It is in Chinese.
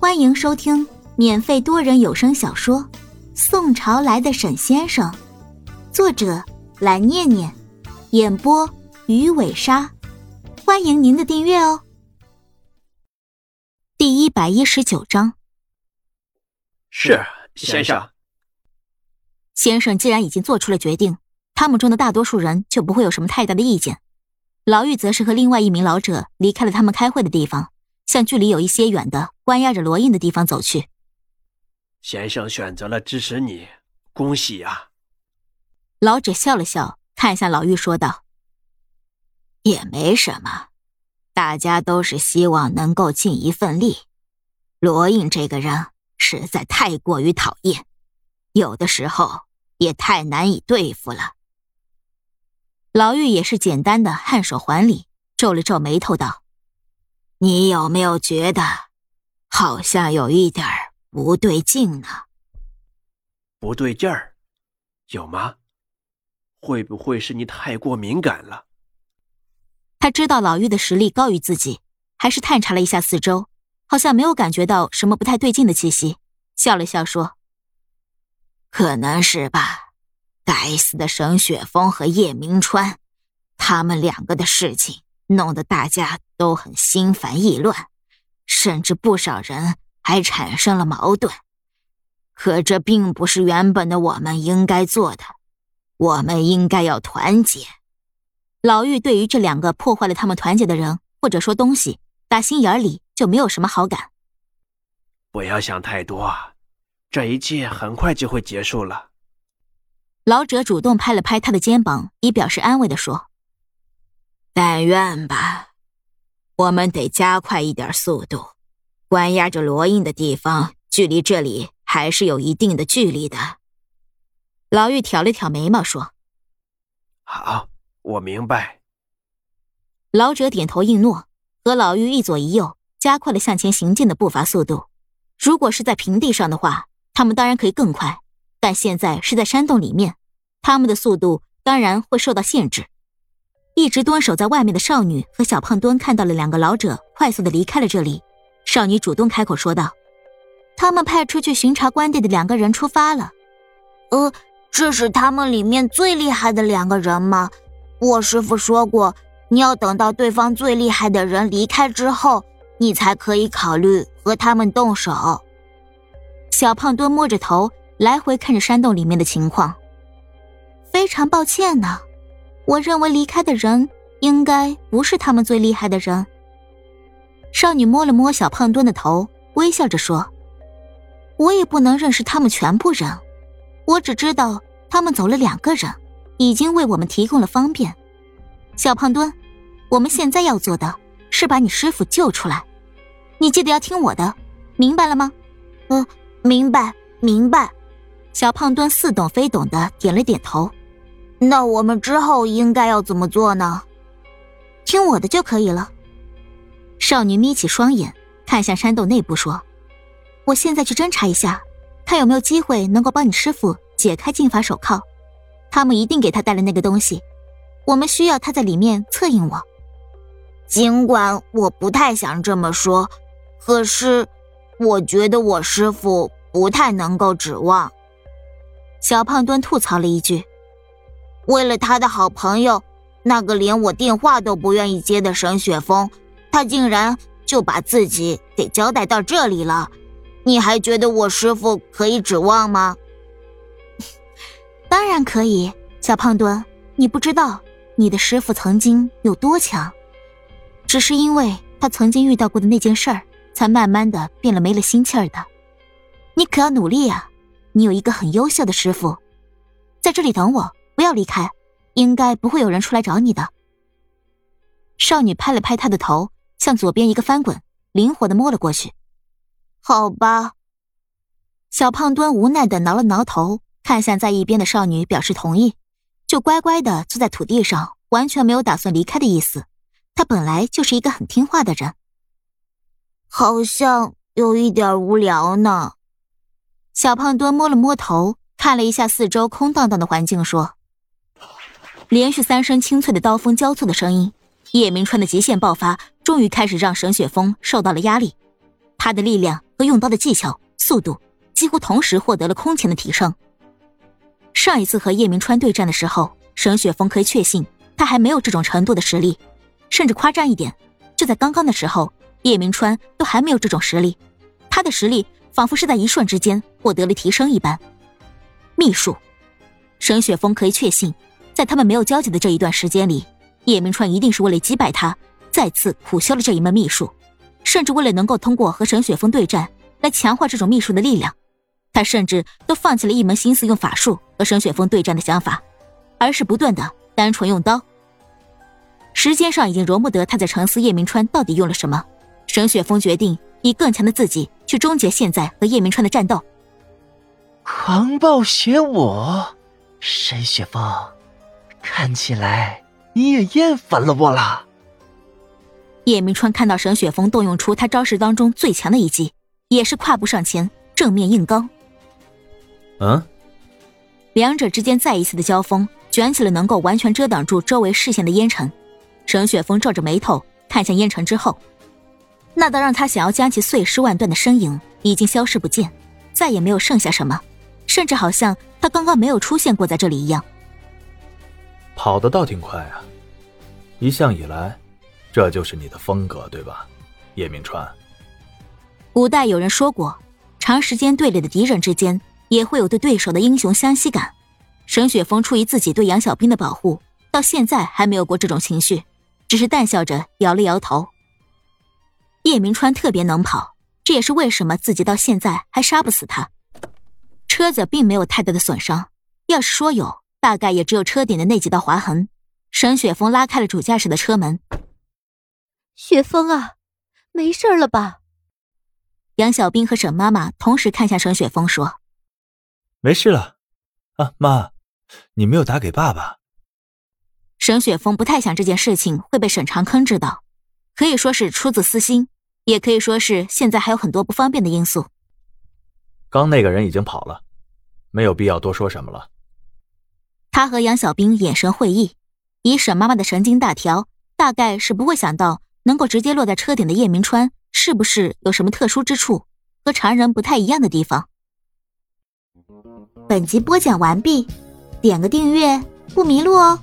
欢迎收听免费多人有声小说《宋朝来的沈先生》，作者蓝念念，演播鱼尾鲨。欢迎您的订阅哦。第一百一十九章。是先生。先生既然已经做出了决定，他们中的大多数人就不会有什么太大的意见。老妪则是和另外一名老者离开了他们开会的地方，向距离有一些远的关押着罗印的地方走去。先生选择了支持你，恭喜啊！老者笑了笑，看向老妪说道：“也没什么，大家都是希望能够尽一份力。罗印这个人实在太过于讨厌，有的时候也太难以对付了。”老妪也是简单的颔首还礼，皱了皱眉头道：“你有没有觉得，好像有一点不对劲呢？”“不对劲儿，有吗？会不会是你太过敏感了？”他知道老妪的实力高于自己，还是探查了一下四周，好像没有感觉到什么不太对劲的气息，笑了笑说：“可能是吧。”该死的沈雪峰和叶明川，他们两个的事情弄得大家都很心烦意乱，甚至不少人还产生了矛盾。可这并不是原本的我们应该做的，我们应该要团结。老妪对于这两个破坏了他们团结的人，或者说东西，打心眼里就没有什么好感。不要想太多，这一切很快就会结束了。老者主动拍了拍他的肩膀，以表示安慰的说：“但愿吧，我们得加快一点速度。关押着罗印的地方，距离这里还是有一定的距离的。”老妪挑了挑眉毛说：“好，我明白。”老者点头应诺，和老妪一左一右，加快了向前行进的步伐速度。如果是在平地上的话，他们当然可以更快，但现在是在山洞里面。他们的速度当然会受到限制。一直蹲守在外面的少女和小胖墩看到了两个老者快速的离开了这里，少女主动开口说道：“他们派出去巡查官地的两个人出发了。呃，这是他们里面最厉害的两个人吗？我师傅说过，你要等到对方最厉害的人离开之后，你才可以考虑和他们动手。”小胖墩摸着头，来回看着山洞里面的情况。非常抱歉呢，我认为离开的人应该不是他们最厉害的人。少女摸了摸小胖墩的头，微笑着说：“我也不能认识他们全部人，我只知道他们走了两个人，已经为我们提供了方便。小胖墩，我们现在要做的是把你师傅救出来，你记得要听我的，明白了吗？”“嗯，明白，明白。”小胖墩似懂非懂的点了点头。那我们之后应该要怎么做呢？听我的就可以了。少女眯起双眼，看向山洞内部，说：“我现在去侦查一下，看有没有机会能够帮你师傅解开禁法手铐。他们一定给他带了那个东西，我们需要他在里面策应我。尽管我不太想这么说，可是我觉得我师傅不太能够指望。”小胖墩吐槽了一句。为了他的好朋友，那个连我电话都不愿意接的沈雪峰，他竟然就把自己给交代到这里了。你还觉得我师傅可以指望吗？当然可以，小胖墩，你不知道你的师傅曾经有多强，只是因为他曾经遇到过的那件事儿，才慢慢的变了没了心气儿的。你可要努力啊！你有一个很优秀的师傅，在这里等我。不要离开，应该不会有人出来找你的。少女拍了拍他的头，向左边一个翻滚，灵活的摸了过去。好吧。小胖墩无奈的挠了挠头，看向在一边的少女，表示同意，就乖乖的坐在土地上，完全没有打算离开的意思。他本来就是一个很听话的人。好像有一点无聊呢。小胖墩摸了摸头，看了一下四周空荡荡的环境，说。连续三声清脆的刀锋交错的声音，叶明川的极限爆发终于开始让沈雪峰受到了压力。他的力量和用刀的技巧、速度几乎同时获得了空前的提升。上一次和叶明川对战的时候，沈雪峰可以确信他还没有这种程度的实力，甚至夸张一点，就在刚刚的时候，叶明川都还没有这种实力，他的实力仿佛是在一瞬之间获得了提升一般。秘术，沈雪峰可以确信，在他们没有交集的这一段时间里，叶明川一定是为了击败他，再次苦修了这一门秘术，甚至为了能够通过和沈雪峰对战来强化这种秘术的力量。他甚至都放弃了一门心思用法术和沈雪峰对战的想法，而是不断的单纯用刀。时间上已经容不得他在沉思叶明川到底用了什么。沈雪峰决定以更强的自己去终结现在和叶明川的战斗。狂暴邪我，沈雪峰，看起来你也厌烦了我了。叶明川看到沈雪峰动用出他招式当中最强的一击，也是跨步上前，正面硬刚。嗯，两者之间再一次的交锋，卷起了能够完全遮挡住周围视线的烟尘。沈雪峰皱着眉头看向烟尘之后，那道让他想要将其碎尸万段的身影已经消失不见，再也没有剩下什么，甚至好像他刚刚没有出现过在这里一样。跑得倒挺快啊！一向以来，这就是你的风格，对吧，叶明川？古代有人说过，长时间对立的敌人之间。也会有对对手的英雄相惜感。沈雪峰出于自己对杨小兵的保护，到现在还没有过这种情绪，只是淡笑着摇了摇头。叶明川特别能跑，这也是为什么自己到现在还杀不死他。车子并没有太大的损伤，要是说有，大概也只有车顶的那几道划痕。沈雪峰拉开了主驾驶的车门。雪峰啊，没事了吧？杨小兵和沈妈妈同时看向沈雪峰说。没事了，啊，妈，你没有打给爸爸。沈雪峰不太想这件事情会被沈长坑知道，可以说是出自私心，也可以说是现在还有很多不方便的因素。刚那个人已经跑了，没有必要多说什么了。他和杨小兵眼神会意，以沈妈妈的神经大条，大概是不会想到能够直接落在车顶的叶明川是不是有什么特殊之处，和常人不太一样的地方。本集播讲完毕，点个订阅不迷路哦。